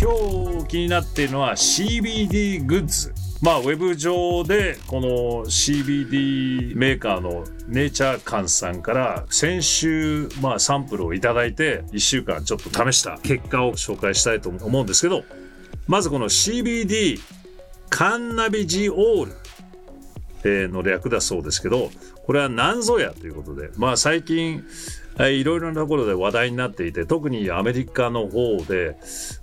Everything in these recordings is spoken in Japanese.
今日気になっているのは CBD グッズ。まあウェブ上でこの CBD メーカーのネイチャーカンさんから先週まあサンプルをいただいて1週間ちょっと試した結果を紹介したいと思うんですけどまずこの CBD カンナビジオールの略だそうですけどこれは何ぞやということでまあ最近いろいろなところで話題になっていて特にアメリカの方で、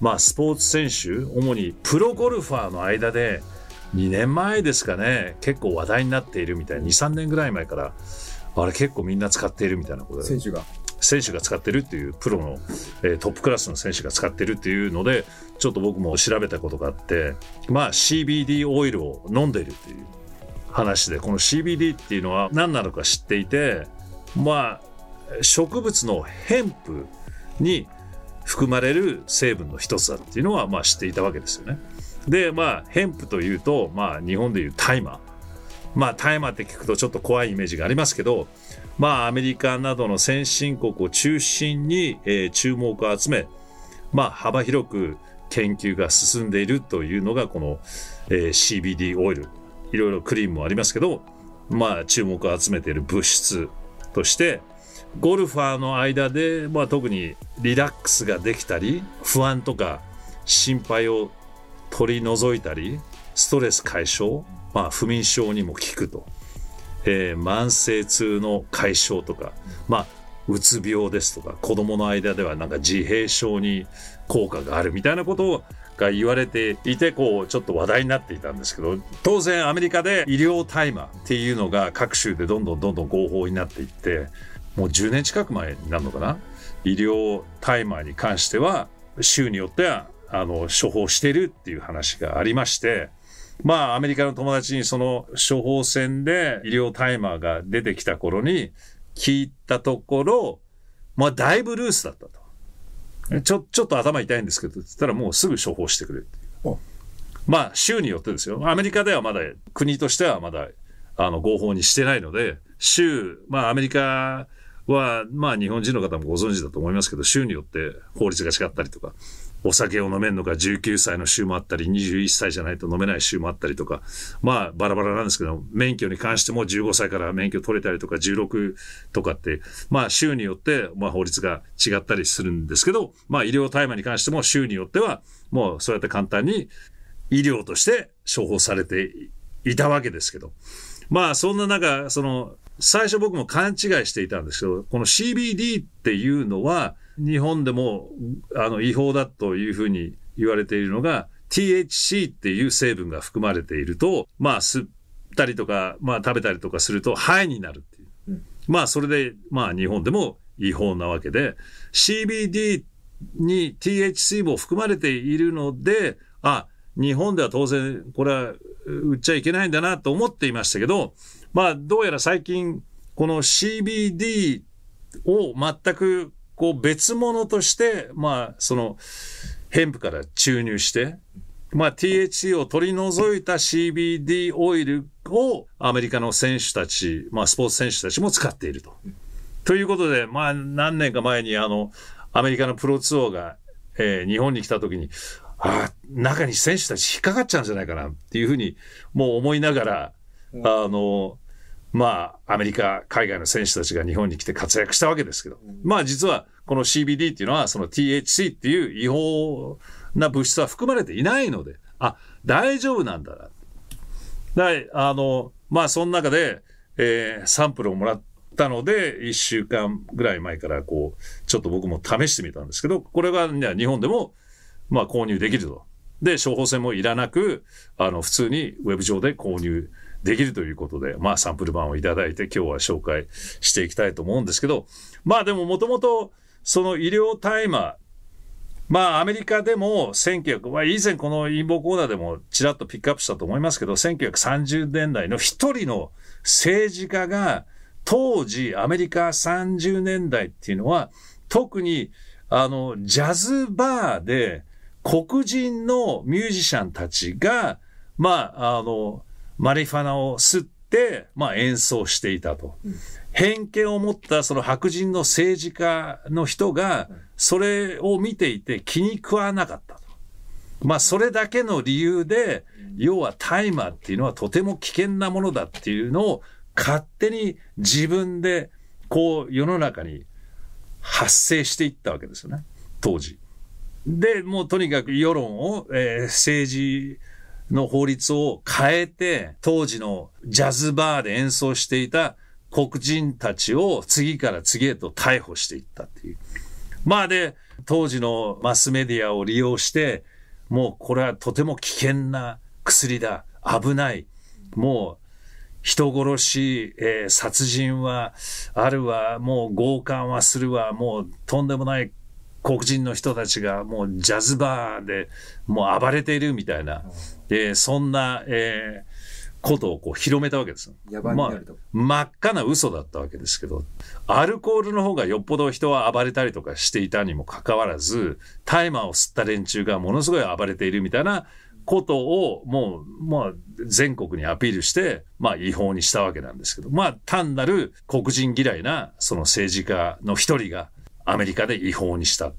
まあ、スポーツ選手主にプロゴルファーの間で2年前ですかね結構話題になっているみたい23年ぐらい前からあれ結構みんな使っているみたいなことで選手が。選手が使ってるっていうプロの、えー、トップクラスの選手が使ってるっていうのでちょっと僕も調べたことがあってまあ CBD オイルを飲んでいるっていう話でこの CBD っていうのは何なのか知っていてまあ植物のヘンプに含まれる成分の一つだっていうのはまあ知っていたわけですよね。でまあヘンプというとまあ日本でいう大麻まあ大麻って聞くとちょっと怖いイメージがありますけどまあアメリカなどの先進国を中心に、えー、注目を集めまあ幅広く研究が進んでいるというのがこの、えー、CBD オイルいろいろクリームもありますけどまあ注目を集めている物質としてゴルファーの間で、まあ、特にリラックスができたり不安とか心配を取り除いたりストレス解消、まあ、不眠症にも効くと、えー、慢性痛の解消とか、まあ、うつ病ですとか子供の間ではなんか自閉症に効果があるみたいなことが言われていてこうちょっと話題になっていたんですけど当然アメリカで医療大麻っていうのが各州でどんどんどんどん合法になっていってもう10年近く前になるのかな？医療タイマーに関しては州によってはあの処方してるっていう話がありましてまあアメリカの友達にその処方箋で医療タイマーが出てきた頃に聞いたところまあだいぶルースだったと。ちょちょっと頭痛いんですけどって言ったらもうすぐ処方してくれるっていう。まあ州によってですよ。アメリカではまだ国としてはまだあの合法にしてないので州まあアメリカは、まあ日本人の方もご存知だと思いますけど、州によって法律が違ったりとか、お酒を飲めるのか19歳の州もあったり、21歳じゃないと飲めない州もあったりとか、まあバラバラなんですけど、免許に関しても15歳から免許取れたりとか、16とかって、まあ州によって、まあ法律が違ったりするんですけど、まあ医療大麻に関しても州によっては、もうそうやって簡単に医療として処方されていたわけですけど、まあそんな中、その最初僕も勘違いしていたんですけど、この CBD っていうのは、日本でもあの違法だというふうに言われているのが、THC っていう成分が含まれていると、まあ吸ったりとか、まあ食べたりとかすると肺になるっていう。うん、まあそれで、まあ日本でも違法なわけで、CBD に THC も含まれているので、あ、日本では当然これは売っちゃいけないんだなと思っていましたけど、まあ、どうやら最近、この CBD を全くこう別物として、まあ、その、ヘンプから注入して、まあ、THC を取り除いた CBD オイルをアメリカの選手たち、まあ、スポーツ選手たちも使っていると。ということで、まあ、何年か前にあの、アメリカのプロツアーが、えー、日本に来た時に、ああ、中に選手たち引っかかっちゃうんじゃないかなっていうふうに、もう思いながら、あの、まあ、アメリカ、海外の選手たちが日本に来て活躍したわけですけど、まあ実はこの CBD っていうのは、その THC っていう違法な物質は含まれていないので、あ、大丈夫なんだな。だあの、まあその中で、えー、サンプルをもらったので、1週間ぐらい前からこう、ちょっと僕も試してみたんですけど、これが、日本でも、まあ購入できると。で、処方箋もいらなく、あの、普通にウェブ上で購入できるということで、まあサンプル版をいただいて今日は紹介していきたいと思うんですけど、まあでももともとその医療大麻、まあアメリカでも1900、まあ以前この陰謀コーナーでもちらっとピックアップしたと思いますけど、1930年代の一人の政治家が当時アメリカ30年代っていうのは特にあのジャズバーで黒人のミュージシャンたちがまああのマリファナを吸って、まあ、演奏していたと。偏見を持ったその白人の政治家の人が、それを見ていて気に食わなかったと。まあそれだけの理由で、要は大麻っていうのはとても危険なものだっていうのを勝手に自分でこう世の中に発生していったわけですよね、当時。で、もうとにかく世論を、えー、政治の法律を変えて、当時のジャズバーで演奏していた黒人たちを次から次へと逮捕していったっていう。まあで、当時のマスメディアを利用して、もうこれはとても危険な薬だ。危ない。もう人殺し、えー、殺人はあるわ、もう強姦はするわ、もうとんでもない黒人の人たちがもうジャズバーでもう暴れているみたいな、えー、そんな、えー、ことをこう広めたわけです。まあ、真っ赤な嘘だったわけですけど、アルコールの方がよっぽど人は暴れたりとかしていたにもかかわらず、大麻を吸った連中がものすごい暴れているみたいなことをもう、まあ、全国にアピールして、まあ、違法にしたわけなんですけど、まあ、単なる黒人嫌いな、その政治家の一人がアメリカで違法にした。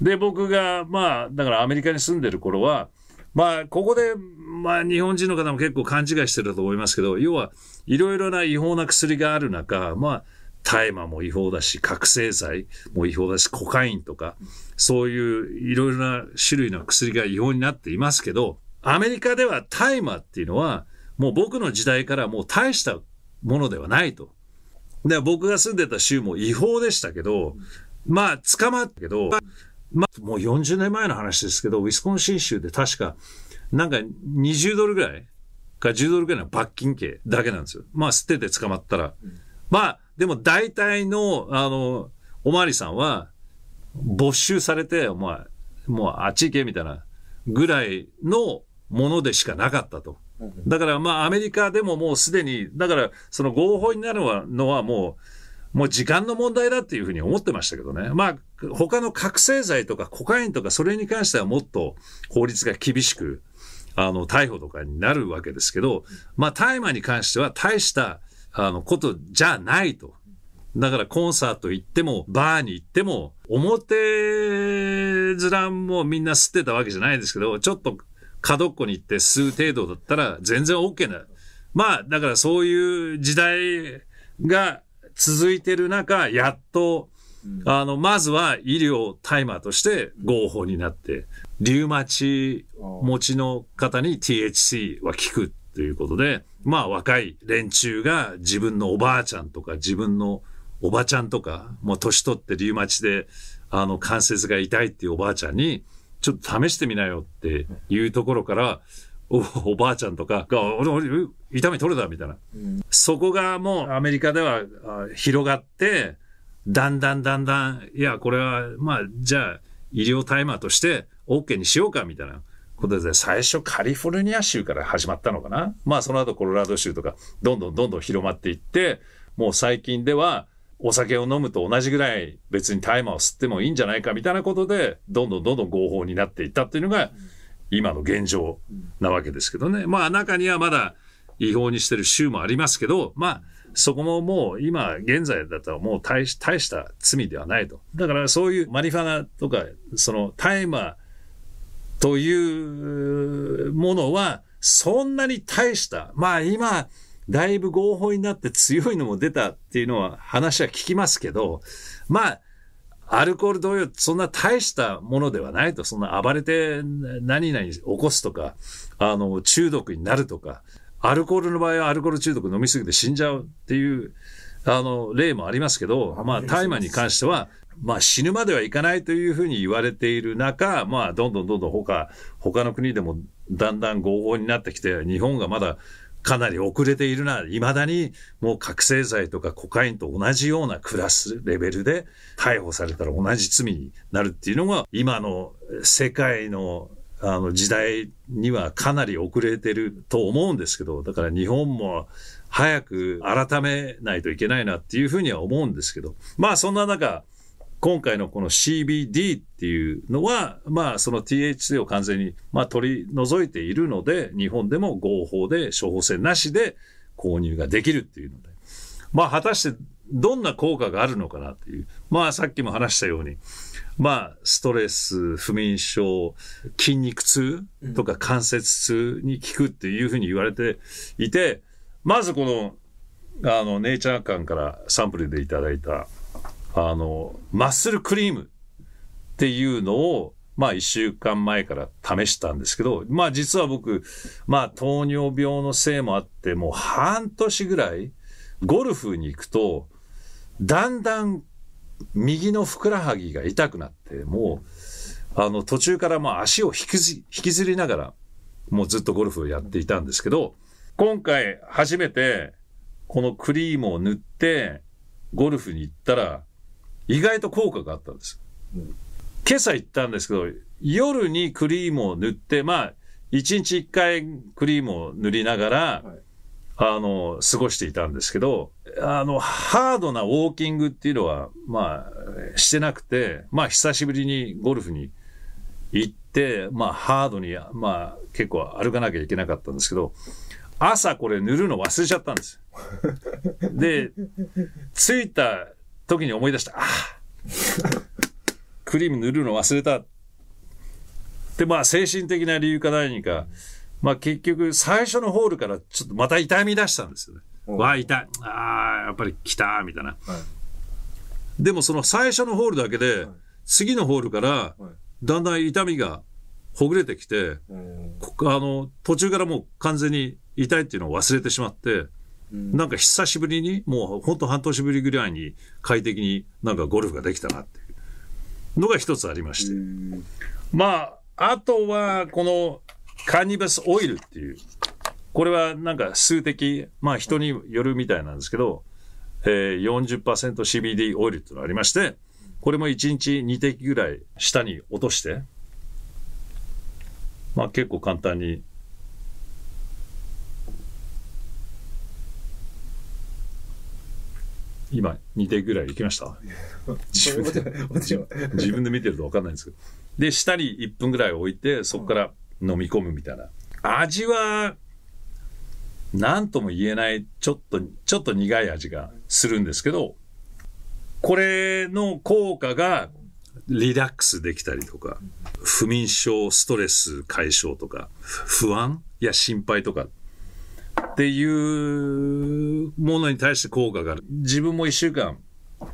で、僕が、まあ、だからアメリカに住んでる頃は、まあ、ここで、まあ、日本人の方も結構勘違いしてると思いますけど、要は、いろいろな違法な薬がある中、まあ、大麻も違法だし、覚醒剤も違法だし、コカインとか、そういういろいろな種類の薬が違法になっていますけど、アメリカでは大麻っていうのは、もう僕の時代からもう大したものではないと。で、僕が住んでた州も違法でしたけど、まあ、捕まったけど、まあ、もう40年前の話ですけど、ウィスコンシン州で確か、なんか20ドルぐらいか10ドルぐらいの罰金刑だけなんですよ。まあ、吸ってて捕まったら。まあ、でも大体の、あの、おまわりさんは、没収されて、お前、もうあっち行けみたいなぐらいのものでしかなかったと。だからまあアメリカでももうすでに、だからその合法になるのはもう、もう時間の問題だっていうふうに思ってましたけどね。まあ他の覚醒剤とかコカインとかそれに関してはもっと法律が厳しく、あの逮捕とかになるわけですけど、まあ大麻に関しては大したあのことじゃないと。だからコンサート行っても、バーに行っても、表面もみんな吸ってたわけじゃないですけど、ちょっと角っこに行って吸う程度だったら全然 OK な。まあ、だからそういう時代が続いてる中、やっと、あの、まずは医療タイマーとして合法になって、リウマチ持ちの方に THC は効くということで、まあ若い連中が自分のおばあちゃんとか自分のおばちゃんとか、もう年取ってリウマチで、あの関節が痛いっていうおばあちゃんに、ちょっと試してみなよっていうところから、おおばあちゃんとかが、俺、俺、痛み取れたみたいな、うん。そこがもうアメリカでは広がって、だんだんだんだん、いや、これは、まあ、じゃあ、医療タイマーとして OK にしようかみたいなことで、最初カリフォルニア州から始まったのかな。まあ、その後コロラド州とか、どんどんどんどん広まっていって、もう最近では、お酒を飲むと同じぐらい別に大麻を吸ってもいいんじゃないかみたいなことで、どんどんどんどん合法になっていったっていうのが、今の現状なわけですけどね。まあ中にはまだ違法にしてる州もありますけど、まあそこももう今現在だともう大大した罪ではないと。だからそういうマリファナとか、その大麻というものはそんなに大した、まあ今、だいぶ合法になって強いのも出たっていうのは話は聞きますけど、まあ、アルコール同様、そんな大したものではないと、そんな暴れて何々起こすとか、あの、中毒になるとか、アルコールの場合はアルコール中毒飲みすぎて死んじゃうっていう、あの、例もありますけど、まあ、大麻に関しては、まあ、死ぬまではいかないというふうに言われている中、まあ、どんどんどんどん他、他の国でもだんだん合法になってきて、日本がまだかなり遅れているな、未だにもう覚醒剤とかコカインと同じようなクラス、レベルで逮捕されたら同じ罪になるっていうのが、今の世界のあの時代にはかなり遅れてると思うんですけど、だから日本も早く改めないといけないなっていうふうには思うんですけど、まあそんな中、今回のこの CBD っていうのは、まあその THC を完全にまあ取り除いているので、日本でも合法で処方箋なしで購入ができるっていうので、まあ果たしてどんな効果があるのかなっていう。まあさっきも話したように、まあストレス、不眠症、筋肉痛とか関節痛に効くっていうふうに言われていて、まずこの、あの、ネイチャー館からサンプルでいただいた、あの、マッスルクリームっていうのを、まあ一週間前から試したんですけど、まあ実は僕、まあ糖尿病のせいもあって、もう半年ぐらいゴルフに行くと、だんだん右のふくらはぎが痛くなって、もう、あの途中からまあ足を引きず引きずりながら、もうずっとゴルフをやっていたんですけど、今回初めてこのクリームを塗ってゴルフに行ったら、意外と効果があったんです。うん今朝行ったんですけど、夜にクリームを塗って、まあ、一日一回クリームを塗りながら、はい、あの、過ごしていたんですけど、あの、ハードなウォーキングっていうのは、まあ、してなくて、まあ、久しぶりにゴルフに行って、まあ、ハードに、まあ、結構歩かなきゃいけなかったんですけど、朝これ塗るの忘れちゃったんです。で、着いた時に思い出した。あクリーム塗るの忘れた。で、まあ、精神的な理由か何か、まあ、結局、最初のホールからちょっとまた痛み出したんですよね。わあ、痛い。ああ、やっぱり来た、みたいな。はい、でも、その最初のホールだけで、次のホールから、だんだん痛みがほぐれてきて、あの、途中からもう完全に痛いっていうのを忘れてしまって、なんか久しぶりに、もう本当半年ぶりぐらいに快適になんかゴルフができたなってのが一つありまして。まあ、あとは、このカニバスオイルっていう、これはなんか数滴、まあ人によるみたいなんですけど、えー、40%CBD オイルっていうのがありまして、これも1日2滴ぐらい下に落として、まあ結構簡単に今2滴ぐらい行きました？自分で自分で見てると分かんないんですけど。で下に1分ぐらい置いてそこから飲み込むみたいな。味は何とも言えないちょっとちょっと苦い味がするんですけどこれの効果がリラックスできたりとか不眠症ストレス解消とか不安や心配とかっていうものに対して効果がある。自分も一週間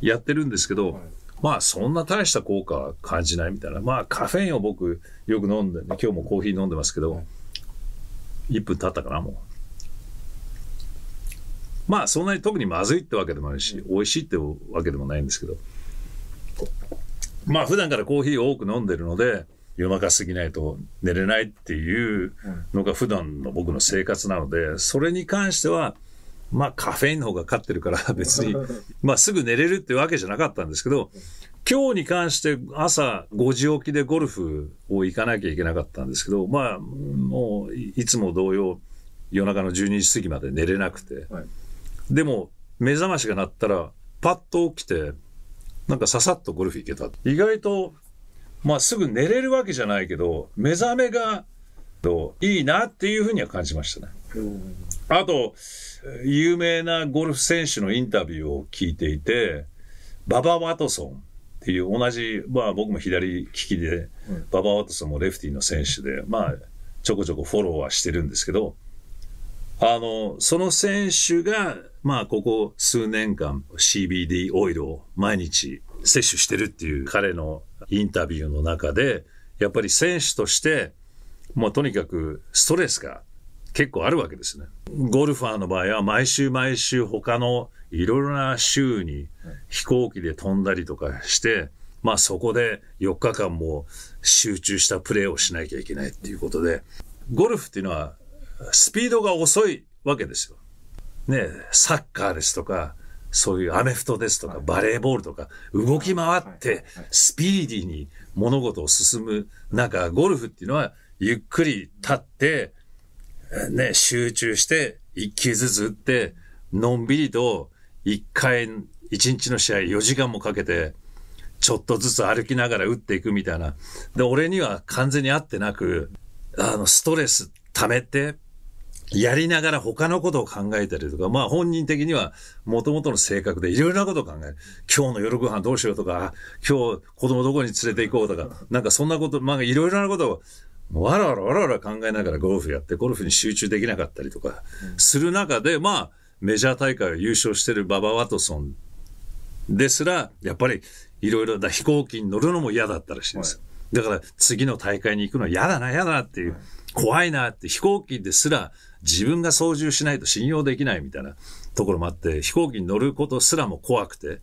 やってるんですけど、はい、まあそんな大した効果は感じないみたいな。まあカフェインを僕よく飲んで、今日もコーヒー飲んでますけど、はい、1分経ったかな、もう。まあそんなに特にまずいってわけでもないし、美味しいってわけでもないんですけど、まあ普段からコーヒーを多く飲んでるので、夜中過ぎないと寝れないっていうのが普段の僕の生活なので、それに関しては、まあカフェインの方が勝ってるから 別に、まあすぐ寝れるってわけじゃなかったんですけど、今日に関して朝5時起きでゴルフを行かなきゃいけなかったんですけど、まあもういつも同様夜中の12時過ぎまで寝れなくて、はい、でも目覚ましが鳴ったらパッと起きて、なんかささっとゴルフ行けた。意外とまあすぐ寝れるわけじゃないけど、目覚めがいいなっていうふうには感じましたね。あと、有名なゴルフ選手のインタビューを聞いていて、ババ・ワトソンっていう同じ、まあ僕も左利きで、ババ・ワトソンもレフティーの選手で、まあちょこちょこフォローはしてるんですけど、あの、その選手が、まあここ数年間 CBD オイルを毎日摂取してるっていう彼のインタビューの中で、やっぱり選手として、もうとにかくストレスが結構あるわけですね。ゴルファーの場合は毎週毎週他のいろいろな州に飛行機で飛んだりとかして、まあそこで4日間も集中したプレーをしなきゃいけないっていうことで、ゴルフっていうのはスピードが遅いわけですよ。ね、サッカーですとか、そういうアメフトですとか、バレーボールとか、動き回って、スピーディーに物事を進む中、ゴルフっていうのは、ゆっくり立って、ね、集中して、一球ずつ打って、のんびりと、一回、一日の試合4時間もかけて、ちょっとずつ歩きながら打っていくみたいな。で、俺には完全に合ってなく、あの、ストレス溜めて、やりながら他のことを考えたりとか、まあ本人的には元々の性格でいろいろなことを考える。今日の夜ご飯どうしようとか、今日子供どこに連れて行こうとか、なんかそんなこと、まあいろいろなことをわらわらわらわら考えながらゴルフやって、ゴルフに集中できなかったりとかする中で、まあメジャー大会を優勝してるババ・ワトソンですら、やっぱりいろいろだ飛行機に乗るのも嫌だったらしいんです。だから次の大会に行くのは嫌だな、嫌だなっていう。怖いなって飛行機ですら自分が操縦しないと信用できないみたいなところもあって飛行機に乗ることすらも怖くて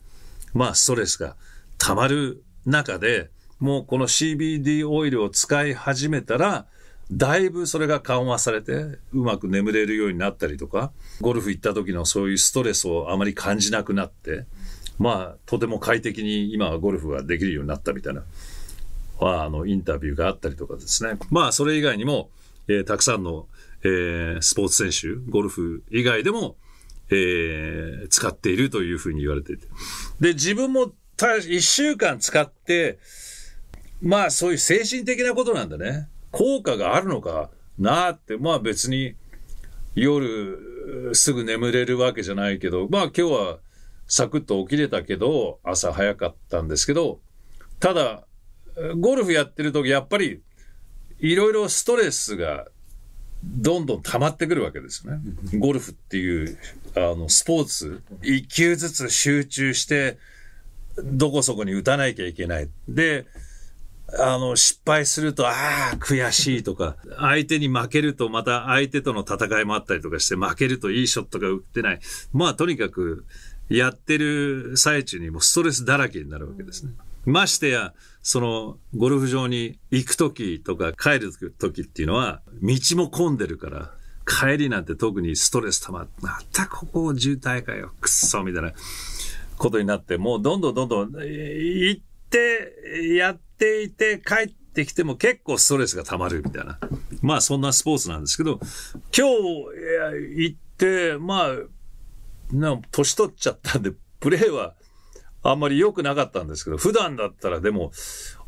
まあストレスが溜まる中でもうこの CBD オイルを使い始めたらだいぶそれが緩和されてうまく眠れるようになったりとかゴルフ行った時のそういうストレスをあまり感じなくなってまあとても快適に今はゴルフができるようになったみたいなあのインタビューがあったりとかですねまあそれ以外にもえー、たくさんの、えー、スポーツ選手、ゴルフ以外でも、えー、使っているというふうに言われていて。で、自分も一週間使って、まあそういう精神的なことなんだね。効果があるのかなって、まあ別に夜すぐ眠れるわけじゃないけど、まあ今日はサクッと起きれたけど、朝早かったんですけど、ただ、ゴルフやってる時やっぱりいろいろストレスがどんどん溜まってくるわけですね。ゴルフっていうあのスポーツ、一球ずつ集中して、どこそこに打たなきゃいけない。で、あの、失敗すると、ああ、悔しいとか、相手に負けるとまた相手との戦いもあったりとかして、負けるといいショットが打ってない。まあ、とにかく、やってる最中にもストレスだらけになるわけですね。ましてや、その、ゴルフ場に行く時とか帰る時っていうのは、道も混んでるから、帰りなんて特にストレス溜まって、またここ渋滞かよ、くっそ、みたいなことになって、もうどんどんどんどん、行って、やっていて、帰ってきても結構ストレスが溜まるみたいな。まあそんなスポーツなんですけど、今日行って、まあ、な年取っちゃったんで、プレーはあんまり良くなかったんですけど、普段だったらでも、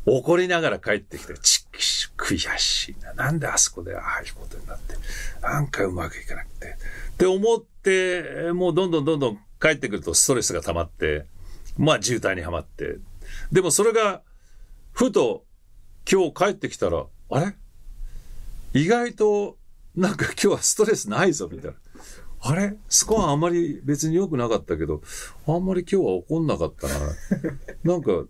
怒りながら帰ってきて、ちっし悔しいな。なんであそこでああいうことになって、なんかうまくいかなくて。って思って、もうどんどんどんどん帰ってくるとストレスが溜まって、まあ渋滞にはまって。でもそれが、ふと今日帰ってきたら、あれ？意外となんか今日はストレスないぞみたいな。あれ？スコアあんまり別に良くなかったけど、あんまり今日は怒んなかったな。なんか、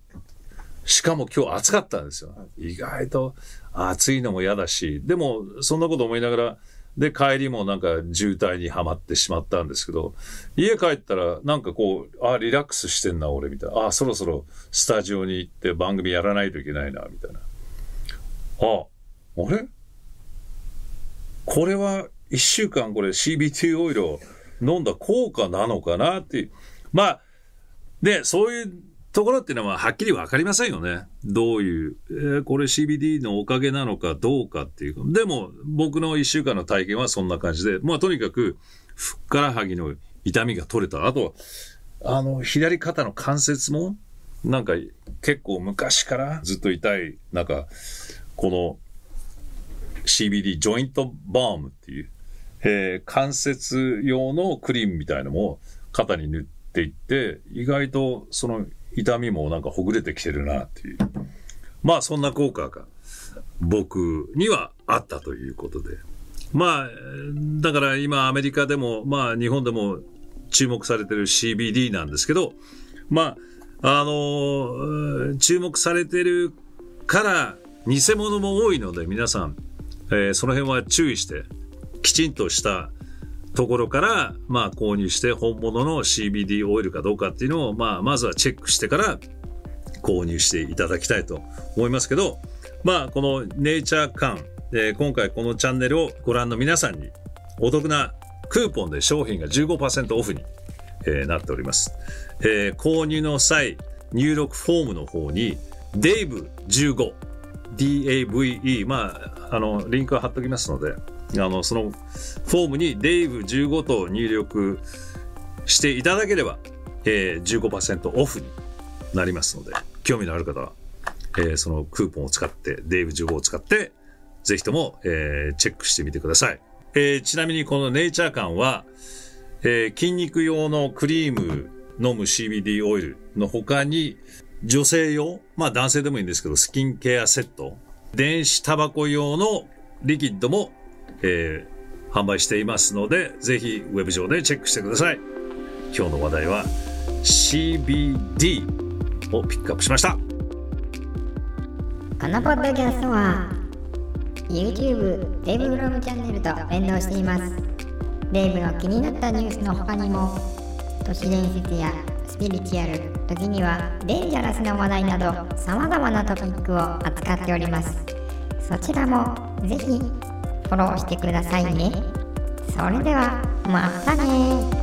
しかも今日暑かったんですよ。意外と暑いのも嫌だし、でもそんなこと思いながら、で、帰りもなんか渋滞にはまってしまったんですけど、家帰ったらなんかこう、あ、リラックスしてんな、俺、みたいな。あ、そろそろスタジオに行って番組やらないといけないな、みたいな。あ、あれ？これは1週間これ CBT オイルを飲んだ効果なのかなっていう。まあ、で、そういうところっていうのははっきりわかりませんよね。どういう、えー、これ CBD のおかげなのかどうかっていう。でも、僕の1週間の体験はそんな感じで、まあとにかく、ふっからはぎの痛みが取れた。あと、あの、左肩の関節も、なんか結構昔からずっと痛い、なんか、この CBD ジョイントバームっていう、えー、関節用のクリームみたいのも肩に塗っていって、意外とその痛みもなんかほぐれてきてるなっていう。まあそんな効果が僕にはあったということで。まあ、だから今アメリカでも、まあ日本でも注目されてる CBD なんですけど、まあ、あの、注目されてるから偽物も多いので皆さん、えー、その辺は注意してきちんとしたところから、まあ、購入して本物の CBD オイルかどうかっていうのを、まあ、まずはチェックしてから購入していただきたいと思いますけど、まあ、このネイチャー缶、えー、今回このチャンネルをご覧の皆さんにお得なクーポンで商品が15%オフに、えー、なっております、えー、購入の際入力フォームの方に DAVE15 DAVE まああのリンクは貼っておきますのであの、そのフォームにデイブ15と入力していただければ、えー、15%オフになりますので、興味のある方は、えー、そのクーポンを使って、デイブ15を使って、ぜひとも、えー、チェックしてみてください。えーちなみにこのネイチャー感は、えー筋肉用のクリーム飲む CBD オイルの他に、女性用、まあ男性でもいいんですけど、スキンケアセット、電子タバコ用のリキッドも、えー販売していますので、ぜひウェブ上でチェックしてください。今日の話題は CBD をピックアップしました。このポッドキャストは YouTube デイブブログチャンネルと連動していますデイブの気になったニュースの他にも都市伝説やスピリチュアル時にはデンジャラスな話題などさまざまなトピックを扱っておりますそちらもぜひフォローしてくださいね。それではまたね